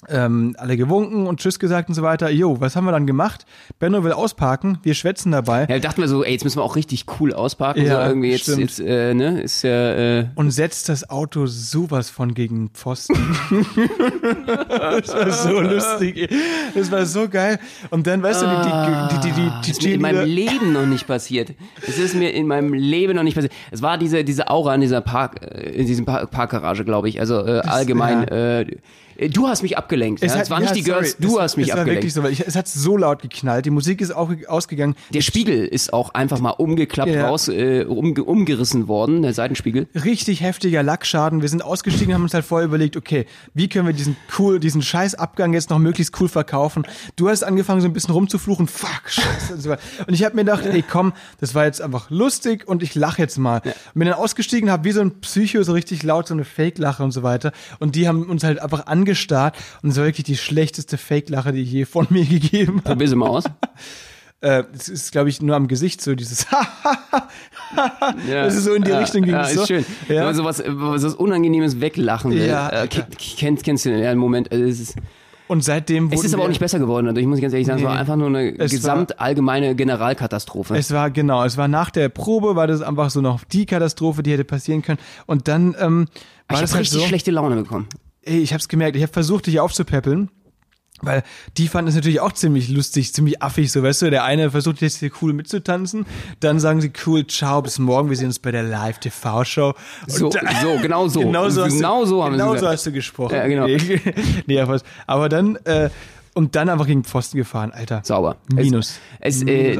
ähm, alle gewunken und Tschüss gesagt und so weiter. Jo, was haben wir dann gemacht? Benno will ausparken. Wir schwätzen dabei. Ja, dachten wir so, ey, jetzt müssen wir auch richtig cool ausparken. Ja, so irgendwie jetzt, jetzt äh, ne, ist ja, äh, und setzt das Auto sowas von gegen Pfosten. das war so lustig. Das war so geil. Und dann, weißt du, die, die, die, die, die, ist mir in meinem Leben noch nicht passiert. Es ist mir in meinem Leben noch nicht passiert. Es war diese, diese Aura in dieser Park, äh, in diesem Park, Parkgarage, glaube ich. Also äh, allgemein. Äh, du hast mich abgelenkt. Es ja. hat- es waren nicht ja, die Girls, sorry. du es, hast mich es war abgelenkt. wirklich so, weil ich, es hat so laut geknallt. Die Musik ist auch ausgegangen. Der Spiegel ist auch einfach mal umgeklappt Ja. raus, äh, umge umgerissen worden, der Seitenspiegel. richtig heftiger Lackschaden. Wir sind ausgestiegen, haben uns halt vorher überlegt, okay, wie können wir diesen cool, diesen scheiß Abgang jetzt noch möglichst cool verkaufen? Du hast angefangen so ein bisschen rumzufluchen, fuck, scheiße und so. Und ich habe mir gedacht, ey, komm, das war jetzt einfach lustig und ich lache jetzt mal. Und bin dann ausgestiegen, habe wie so ein Psycho so richtig laut so eine Fake-Lache und so weiter. Und die haben uns halt einfach angestarrt und es war wirklich die schlechteste Fake-Lache, die ich je von mir gegeben habe. Probier sie mal aus. Äh, das ist, glaube ich, nur am Gesicht so dieses Ja. Das ist so in die ja, Richtung ging ja, es ist so. schön. Ja. Wenn man sowas, äh, so was Unangenehmes weglachen will. Ja, äh, ke- kennst, kennst du den ja, Moment? äh, Es ist, Und seitdem es ist aber auch nicht besser geworden. Also ich muss ganz ehrlich sagen, es war Nee. einfach nur eine Es gesamt allgemeine Generalkatastrophe. Es war genau, es war nach der Probe, war das einfach so noch die Katastrophe, die hätte passieren können. Und dann ähm, war ich das habe halt richtig so. schlechte Laune bekommen. Ey, ich hab's gemerkt, ich habe versucht, dich aufzupäppeln. Weil die fanden es natürlich auch ziemlich lustig, ziemlich affig, so weißt du. Der eine versucht jetzt hier cool mitzutanzen, dann sagen sie cool, ciao, bis morgen, wir sehen uns bei der Live-TV-Show. So, da- so, genau so. Genau so, hast, Genau du, so haben sie genau gesagt. so hast du gesprochen. Ja, genau. Nee, nee, aber, dann, äh, und dann einfach gegen Pfosten gefahren, Alter. Sauber. Minus. Es, es, äh,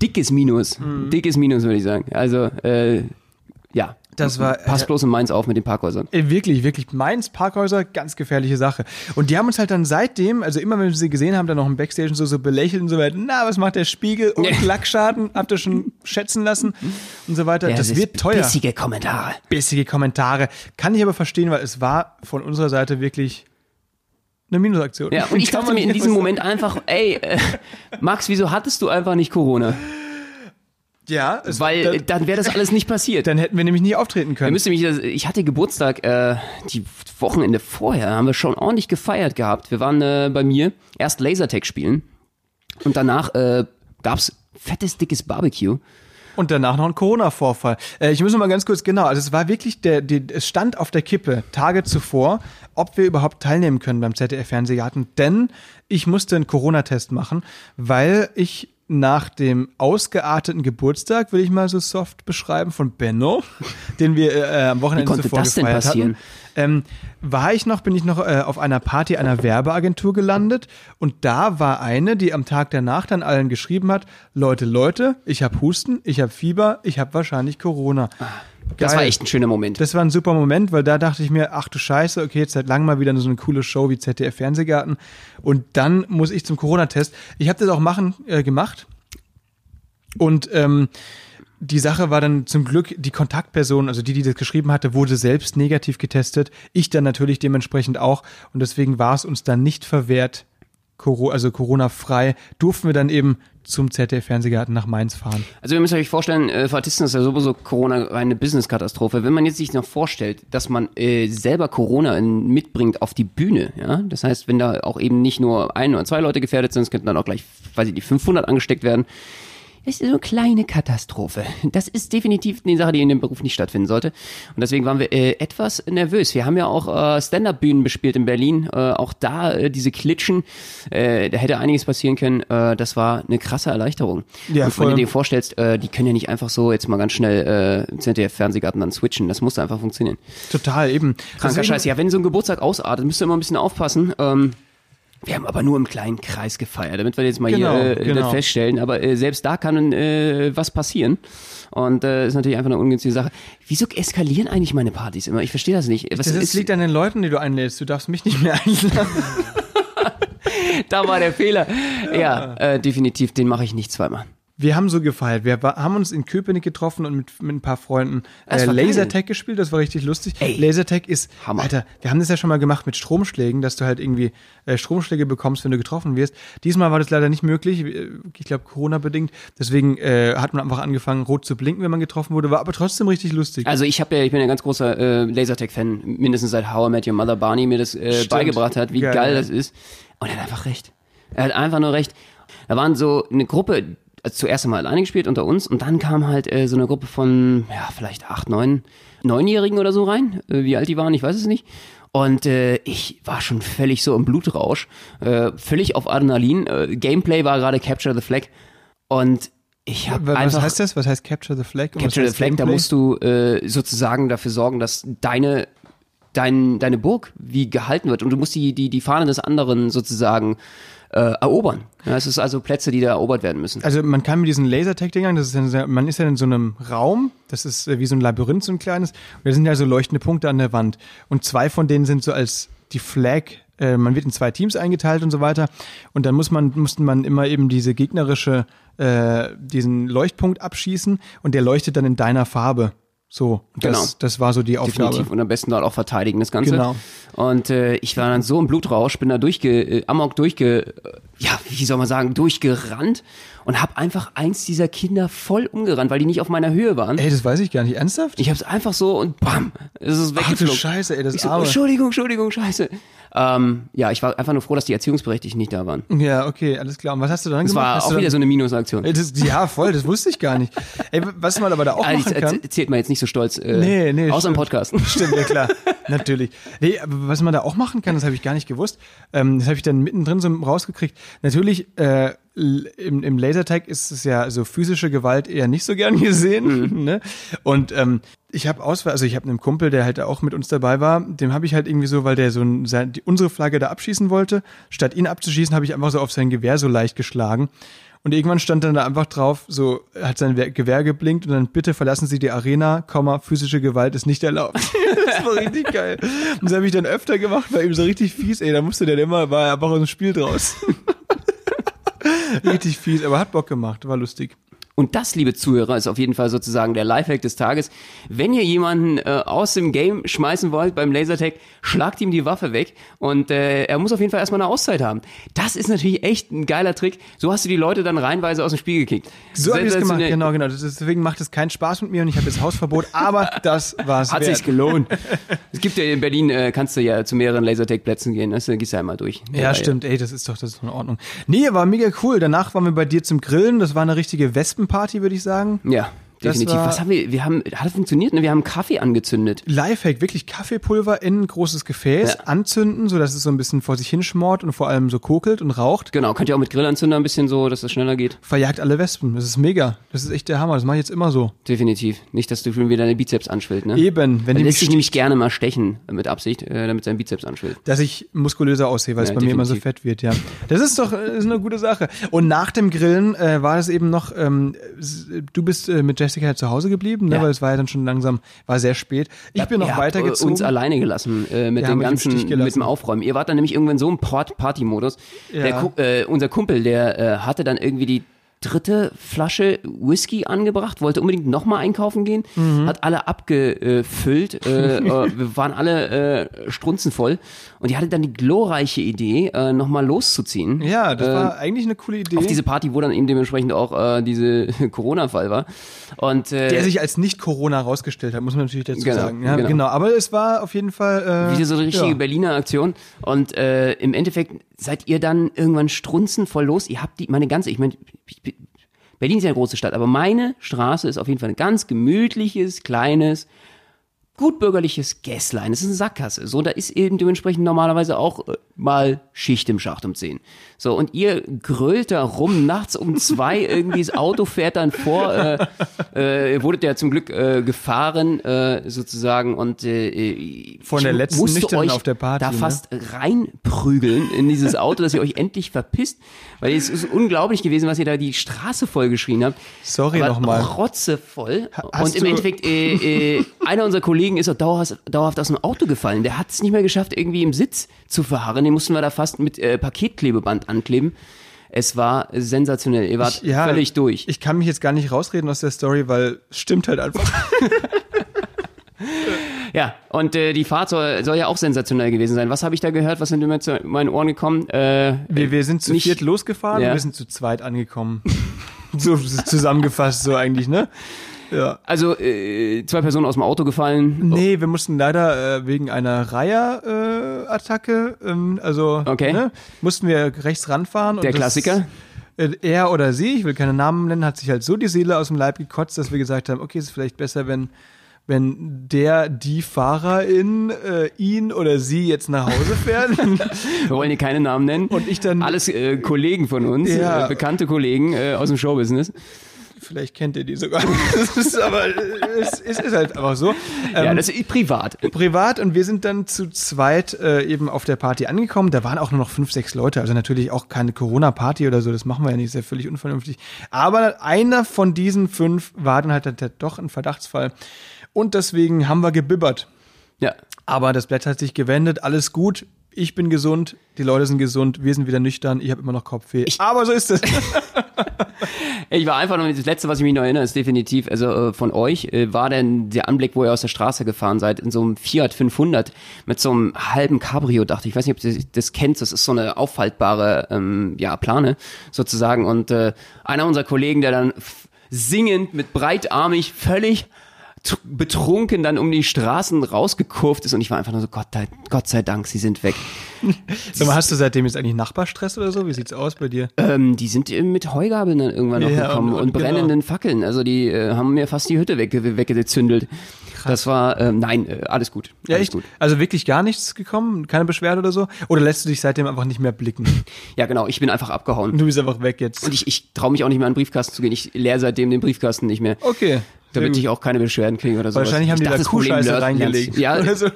dickes Minus. Mhm. Dickes Minus, würde ich sagen. Also, äh, ja. Das war, Pass äh, bloß in Mainz auf mit den Parkhäusern. Ey, wirklich, wirklich. Mainz, Parkhäuser, ganz gefährliche Sache. Und die haben uns halt dann seitdem, also immer wenn wir sie gesehen haben, dann noch im Backstage so, so belächelt und so weiter. Na, was macht der Spiegel? Und Ja. Lackschaden, habt ihr schon schätzen lassen und so weiter. das ist wird teuer. Bissige Kommentare. Bissige Kommentare. Kann ich aber verstehen, weil es war von unserer Seite wirklich eine Minusaktion. Ja, und ich dachte mir in diesem Moment einfach, ey, äh, Max, wieso hattest du einfach nicht Corona? Ja, Weil äh, dann, dann wäre das alles nicht passiert. dann hätten wir nämlich nie auftreten können. müsst mich, ich hatte Geburtstag, äh, die Wochenende vorher, haben wir schon ordentlich gefeiert gehabt. Wir waren äh, bei mir erst Lasertag spielen und danach äh, gab's fettes, dickes Barbecue. Und danach noch ein Corona-Vorfall. Äh, ich muss noch mal ganz kurz, genau, also es war wirklich, der, die, es stand auf der Kippe Tage zuvor, ob wir überhaupt teilnehmen können beim ZDF-Fernsehgarten, denn ich musste einen Corona-Test machen, weil ich nach dem ausgearteten Geburtstag, will ich mal so soft beschreiben, von Benno, den wir äh, am Wochenende Wie zuvor das denn gefeiert passieren? hatten, ähm, war ich noch, bin ich noch äh, auf einer Party einer Werbeagentur gelandet und da war eine, die am Tag danach dann allen geschrieben hat, Leute, Leute, ich habe Husten, ich habe Fieber, ich habe wahrscheinlich Corona. Das war echt ein schöner Moment. Das war ein super Moment, weil da dachte ich mir, ach du Scheiße, okay, jetzt seit langem mal wieder so eine coole Show wie ZDF Fernsehgarten und dann muss ich zum Corona-Test. Ich habe das auch machen äh, gemacht und ähm, die Sache war dann zum Glück, die Kontaktperson, also die, die das geschrieben hatte, wurde selbst negativ getestet. Ich dann natürlich dementsprechend auch. Und deswegen war es uns dann nicht verwehrt, also Corona-frei, durften wir dann eben zum ZDF-Fernsehgarten nach Mainz fahren. Also ihr müsst euch vorstellen, äh, für Artisten ist ja sowieso Corona eine Business-Katastrophe. Wenn man jetzt sich noch vorstellt, dass man äh, selber Corona in, mitbringt auf die Bühne, ja, das heißt, wenn da auch eben nicht nur ein oder zwei Leute gefährdet sind, es könnten dann auch gleich, weiß ich nicht, 500 angesteckt werden. Ist so eine kleine Katastrophe. Das ist definitiv eine Sache, die in dem Beruf nicht stattfinden sollte. Und deswegen waren wir äh, etwas nervös. Wir haben ja auch äh, Stand-Up-Bühnen bespielt in Berlin. Äh, auch da äh, diese Klitschen, äh, da hätte einiges passieren können. Äh, das war eine krasse Erleichterung. Ja, Und wenn voll. du dir vorstellst, äh, die können ja nicht einfach so jetzt mal ganz schnell äh, ZDF-Fernsehgarten dann switchen. Das muss einfach funktionieren. Total, eben. Kranker Scheiß. Ja, wenn so ein Geburtstag ausartet, müsst ihr immer ein bisschen aufpassen. Ähm, wir haben aber nur im kleinen Kreis gefeiert, damit wir jetzt mal Genau, hier äh, genau. feststellen. Aber äh, selbst da kann äh, was passieren. Und äh, ist natürlich einfach eine ungünstige Sache. Wieso eskalieren eigentlich meine Partys immer? Ich verstehe das nicht. Was Das ist, liegt an den Leuten, die du einlädst. Du darfst mich nicht mehr einladen. da war der Fehler. Ja, äh, definitiv, den mache ich nicht zweimal. Wir haben so gefeiert. Wir war, haben uns in Köpenick getroffen und mit, mit ein paar Freunden äh. Lasertag gespielt. Das war richtig lustig. Ey. Lasertag ist, Hammer. Alter, wir haben das ja schon mal gemacht mit Stromschlägen, dass du halt irgendwie äh, Stromschläge bekommst, wenn du getroffen wirst. Diesmal war das leider nicht möglich. Äh, Ich glaube, Corona-bedingt. Deswegen äh, hat man einfach angefangen, rot zu blinken, wenn man getroffen wurde. War aber trotzdem richtig lustig. Also ich habe ja, ich bin ja ein ganz großer äh, Lasertag-Fan, mindestens seit How I Met Your Mother Barney mir das äh, beigebracht hat, wie Geil, geil, das ist. Und er hat einfach recht. Er hat einfach nur recht. Da waren so eine Gruppe, also zuerst einmal alleine gespielt unter uns und dann kam halt äh, so eine Gruppe von, ja, vielleicht acht, neun, neunjährigen oder so rein. Äh, wie alt die waren, ich weiß es nicht. Und äh, ich war schon völlig so im Blutrausch, äh, völlig auf Adrenalin. Äh, Gameplay war gerade Capture the Flag. Und ich habe Was einfach heißt das? Was heißt Capture the Flag? Und was Capture the Flag, da Gameplay? musst du äh, sozusagen dafür sorgen, dass deine dein, deine Burg wie gehalten wird und du musst die, die, die Fahne des anderen sozusagen äh, erobern. Ja, es ist also Plätze, die da erobert werden müssen. Also man kann mit diesen Lasertag-Dingern, das ist ja, man ist ja in so einem Raum, das ist äh, wie so ein Labyrinth, so ein kleines, und da sind ja so leuchtende Punkte an der Wand. Und zwei von denen sind so als die Flag, äh, man wird in zwei Teams eingeteilt und so weiter. Und dann muss man, musste man immer eben diese gegnerische, äh, diesen Leuchtpunkt abschießen und der leuchtet dann in deiner Farbe. So, das, Genau. das war so die Aufgabe. Definitiv. Und am besten dort auch verteidigen, das Ganze. Genau. Und äh, ich war dann so im Blutrausch, bin da durchge, äh, amok durchge, äh, ja, wie soll man sagen, durchgerannt und habe einfach eins dieser Kinder voll umgerannt, weil die nicht auf meiner Höhe waren. Ey, das weiß ich gar nicht. Ernsthaft? Ich habe es einfach so und bam, es ist Ach du weggeflogen. Scheiße, ey, das Ich so, Arme. Entschuldigung, Entschuldigung, scheiße. Ähm, ja, ich war einfach nur froh, dass die Erziehungsberechtigten nicht da waren. Ja, okay, alles klar. Und was hast du dann Das gemacht? war Hast auch wieder so eine Minusaktion. Ey, das, ja, voll, das wusste ich gar nicht. Ey, was man aber da auch ich machen kann. erzählt man jetzt nicht so stolz. Äh, Nee, nee, Außer im. Podcast. Stimmt, ja klar, natürlich. Nee, aber was man da auch machen kann, das habe ich gar nicht gewusst. Ähm, das habe ich dann mittendrin so rausgekriegt. Natürlich, äh, im, im Lasertag ist es ja so physische Gewalt eher nicht so gern gesehen. Ne? Und ähm, ich habe Auswahl, also ich habe einen Kumpel, der halt auch mit uns dabei war, dem habe ich halt irgendwie so, weil der so ein, sein, die, unsere Flagge da abschießen wollte, statt ihn abzuschießen, habe ich einfach so auf sein Gewehr so leicht geschlagen. Und irgendwann stand dann da einfach drauf, so hat sein Wehr- Gewehr geblinkt und dann bitte verlassen Sie die Arena, Komma, physische Gewalt ist nicht erlaubt. das war richtig geil. Und das habe ich dann öfter gemacht, war ihm so richtig fies, ey, da musste der immer, war er einfach aus dem Spiel draus. richtig fies, aber hat Bock gemacht, war lustig. Und das, liebe Zuhörer, ist auf jeden Fall sozusagen der Lifehack des Tages. Wenn ihr jemanden äh, aus dem Game schmeißen wollt beim Lasertag, schlagt ihm die Waffe weg und äh, er muss auf jeden Fall erstmal eine Auszeit haben. Das ist natürlich echt ein geiler Trick. So hast du die Leute dann reihenweise aus dem Spiel gekickt. So habe ich es gemacht, genau, genau. Das deswegen macht es keinen Spaß mit mir und ich habe jetzt Hausverbot, aber das war's Hat wert. sich gelohnt. es gibt ja in Berlin, äh, kannst du ja zu mehreren Lasertag-Plätzen gehen. Das, äh, gehst du einmal durch. Ja, stimmt, ey, das ist doch, das ist in Ordnung. Nee, war mega cool. Danach waren wir bei dir zum Grillen. Das war eine richtige Wespenparty, würde ich sagen. Ja, definitiv. Was haben wir, wir haben, hat das funktioniert? Ne? Wir haben Kaffee angezündet. Lifehack, wirklich Kaffeepulver in ein großes Gefäß Ja. anzünden, sodass es so ein bisschen vor sich hinschmort und vor allem so kokelt und raucht. Genau, könnt ihr auch mit Grillanzünder ein bisschen so, dass das schneller geht. Verjagt alle Wespen. Das ist mega. Das ist echt der Hammer. Das mache ich jetzt immer so. Definitiv. Nicht, dass du schon wieder deine Bizeps anschwillt, ne? Eben, wenn die lässt sich nämlich gerne mal stechen, mit Absicht, äh, damit sein Bizeps anschwillt. dass ich muskulöser aussehe, weil es Ja, bei mir immer so definitiv. fett wird, ja. Das ist doch äh, ist eine gute Sache. Und nach dem Grillen äh, war es eben noch, ähm, du bist äh, mit Jessica ja zu Hause geblieben, ne, Ja. weil es war ja dann schon langsam, war sehr spät. Ich bin noch weitergezogen. uns alleine gelassen äh, mit Wir dem ganzen, mit dem Aufräumen. Ihr wart dann nämlich irgendwann so im Part- Party-Modus. Ja. Der Äh, unser Kumpel, der äh, hatte dann irgendwie die dritte Flasche Whisky angebracht, wollte unbedingt nochmal einkaufen gehen, Mhm. hat alle abgefüllt, äh, äh, wir waren alle äh, strunzenvoll und die hatte dann die glorreiche Idee, äh, nochmal loszuziehen. ja, das war eigentlich eine coole Idee. auf diese Party, wo dann eben dementsprechend auch äh, diese Corona-Fall war. Und äh, der sich als nicht Corona herausgestellt hat, muss man natürlich dazu Genau, sagen. Ja, genau. genau. Aber es war auf jeden Fall. Äh, Wieder so eine richtige ja. Berliner Aktion. Und im Endeffekt seid ihr dann irgendwann strunzenvoll los. Ihr habt die, meine ganze, ich meine, ich, bin- Berlin ist ja eine große Stadt, aber meine Straße ist auf jeden Fall ein ganz gemütliches, kleines, gutbürgerliches Gässlein. Es ist eine Sackgasse. So, da ist eben dementsprechend normalerweise auch äh, mal Schicht im Schacht um 10. So, und ihr grölt da rum, nachts um zwei, irgendwie das Auto fährt dann vor, äh, äh, ihr wurdet ja zum Glück äh, gefahren, äh, sozusagen, und äh, Von der letzten musste euch auf der Party, da ne? fast reinprügeln in dieses Auto, dass ihr euch endlich verpisst, weil es ist unglaublich gewesen, was ihr da die Straße vollgeschrien habt. Sorry nochmal. Rotzevoll. hast Und im Endeffekt, äh, äh, einer unserer Kollegen ist auch dauerhaft, dauerhaft aus dem Auto gefallen. Der hat es nicht mehr geschafft, irgendwie im Sitz zu verharren. Den mussten wir da fast mit äh, Paketklebeband ankleben. Es war sensationell. Ihr wart Ja, völlig durch. Ich kann mich jetzt gar nicht rausreden aus der Story, weil es stimmt halt einfach. Ja, und äh, die Fahrt soll, soll ja auch sensationell gewesen sein. Was habe ich da gehört? Was sind mir zu meinen Ohren gekommen? Äh, Wir, wir sind zu Nicht- viert losgefahren, Ja. wir sind zu zweit angekommen. so zusammengefasst, so eigentlich, ne? Ja. also äh, zwei Personen aus dem Auto gefallen. Nee, wir mussten leider äh, wegen einer Reiher-Attacke, ähm, also Okay. ne, mussten wir rechts ranfahren. und Der das- Klassiker. Äh, er oder sie, ich will keine Namen nennen, hat sich halt so die Seele aus dem Leib gekotzt, dass wir gesagt haben, okay, es ist vielleicht besser, wenn wenn der, die Fahrerin äh, ihn oder sie jetzt nach Hause fährt. Wir wollen hier keine Namen nennen. Und ich dann- Alles äh, Kollegen von uns, Ja. äh, bekannte Kollegen äh, aus dem Showbusiness. Vielleicht kennt ihr die sogar. Das ist aber, es, es ist halt einfach so. ja, Ähm, das ist privat. privat und wir sind dann zu zweit äh, eben auf der Party angekommen. Da waren auch nur noch fünf, sechs Leute, also natürlich auch keine Corona-Party oder so, das machen wir ja nicht, ist ja völlig unvernünftig. Aber einer von diesen fünf war dann halt dann doch ein Verdachtsfall. Und deswegen haben wir gebibbert. Ja. Aber das Blatt hat sich gewendet, alles gut. Ich bin gesund, die Leute sind gesund, wir sind wieder nüchtern, ich habe immer noch Kopfweh. Aber so ist es. Ich war einfach nur, das letzte, was ich mich noch erinnere, ist definitiv, also äh, von euch, äh, war denn der Anblick, wo ihr aus der Straße gefahren seid, in so einem Fiat 500 mit so einem halben Cabrio, dachte ich. Ich weiß nicht, ob ihr das kennt, das ist so eine auffaltbare, ähm, ja, Plane sozusagen. Und äh, einer unserer Kollegen, der dann singend, mit breitarmig, völlig betrunken dann um die Straßen rausgekurvt ist und ich war einfach nur so, Gott, Gott sei Dank, sie sind weg. Sag mal, hast du seitdem jetzt eigentlich Nachbarstress oder so? Wie sieht's aus bei dir? Ähm, die sind äh, mit Heugabeln dann irgendwann noch Ja, gekommen und- und, und genau. brennenden Fackeln. Also die äh, haben mir fast die Hütte wegge weggezündelt. Das war, ähm, nein, äh, alles gut. Ja, alles echt? gut. Also wirklich gar nichts gekommen? Keine Beschwerde oder so? Oder lässt du dich seitdem einfach nicht mehr blicken? Ja, genau, ich bin einfach abgehauen. Du bist einfach weg jetzt. Und ich, ich traue mich auch nicht mehr an den Briefkasten zu gehen. Ich leere seitdem den Briefkasten nicht mehr. okay. Damit ich auch keine Beschwerden kriege oder so. Wahrscheinlich haben die da Kuhscheiße reingelegt. Ja, so.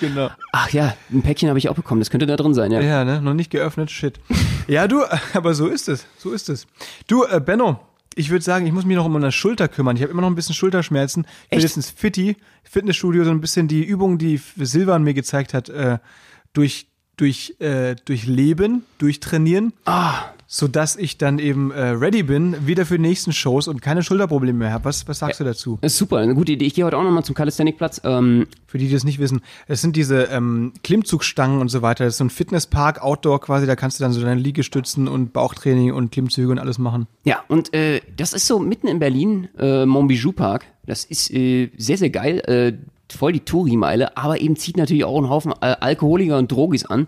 genau. ach ja, ein Päckchen habe ich auch bekommen. Das könnte da drin sein, ja. Ja, ne? Noch nicht geöffnet, shit. Ja, du, aber so ist es. So ist es. Du, äh, Benno, ich würde sagen, ich muss mich noch um meine Schulter kümmern. Ich habe immer noch ein bisschen Schulterschmerzen. Ich ins Fitti, Fitnessstudio, so ein bisschen die Übungen, die Silvan mir gezeigt hat, äh, durch, durch, äh, durchleben, durchtrainieren. Ah, sodass ich dann eben äh, ready bin, wieder für die nächsten Shows und keine Schulterprobleme mehr habe. Was, was sagst du dazu? ist super, eine gute Idee. Ich gehe heute auch nochmal zum Calisthenic-Platz. Ähm, Für die, die das nicht wissen, es sind diese ähm, Klimmzugstangen und so weiter. Das ist so ein Fitnesspark, Outdoor quasi, da kannst du dann so deine Liegestützen und Bauchtraining und Klimmzüge und alles machen. Ja, und äh, das ist so mitten in Berlin, äh, Montbijou Park. Das ist äh, sehr, sehr geil. Äh, voll die Touri-Meile, aber eben zieht natürlich auch einen Haufen äh, Alkoholiker und Drogis an.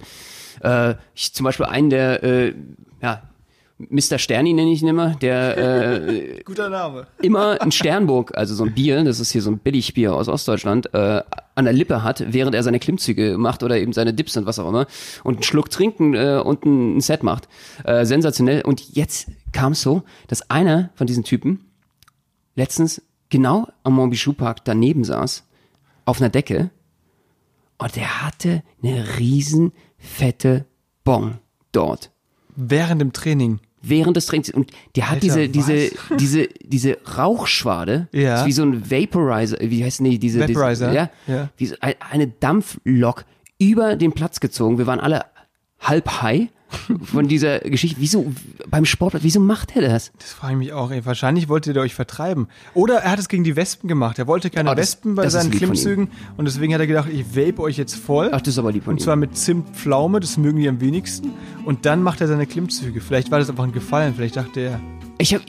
Äh, ich zum Beispiel einen, der, ja, Mr. Sterni nenne ich ihn immer, der äh, Guter Name. immer ein Sternburg, also so ein Bier, das ist hier so ein Billigbier aus Ostdeutschland, äh, an der Lippe hat, während er seine Klimmzüge macht oder eben seine Dips und was auch immer und einen Schluck trinken äh, und ein, ein Set macht. Äh, sensationell. Und jetzt kam es so, dass einer von diesen Typen letztens genau am Montbichou Park daneben saß, auf einer Decke und der hatte eine riesen fette Bon dort Während dem Training. Während des Trainings und der hat Alter, diese diese diese diese Rauchschwade Ja. ist wie so ein Vaporizer wie heißt nee diese Vaporizer, diese, ja, ja. Wie so ein- eine Dampflok über den Platz gezogen wir waren alle halb high von dieser Geschichte wieso beim Sport wieso macht er das Das frage ich mich auch. Ey. Wahrscheinlich wollte der euch vertreiben. Oder er hat es gegen die Wespen gemacht. Er wollte keine Oh, das- Wespen bei seinen. Klimmzügen und deswegen hat er gedacht, ich vape euch jetzt voll. ach das ist aber lieb von Und zwar ihm mit Zimtpflaume, das mögen die am wenigsten. Und dann macht er seine Klimmzüge. Vielleicht war das einfach ein Gefallen. Vielleicht dachte er, ich habe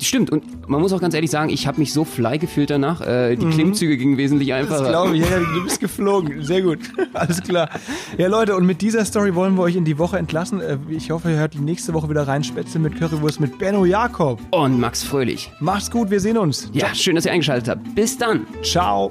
stimmt und man muss auch ganz ehrlich sagen ich habe mich so fly gefühlt danach äh, die Klimmzüge gingen wesentlich Mhm. das einfacher glaube ich. Ja, du bist geflogen. Sehr gut. Alles klar. Ja, Leute, und mit dieser Story wollen wir euch in die Woche entlassen. Äh, Ich hoffe, ihr hört die nächste Woche wieder rein. Spätzle mit Currywurst mit Benno Jakob. und Max Fröhlich Macht's gut, wir sehen uns. ja schön dass ihr eingeschaltet habt bis dann Ciao.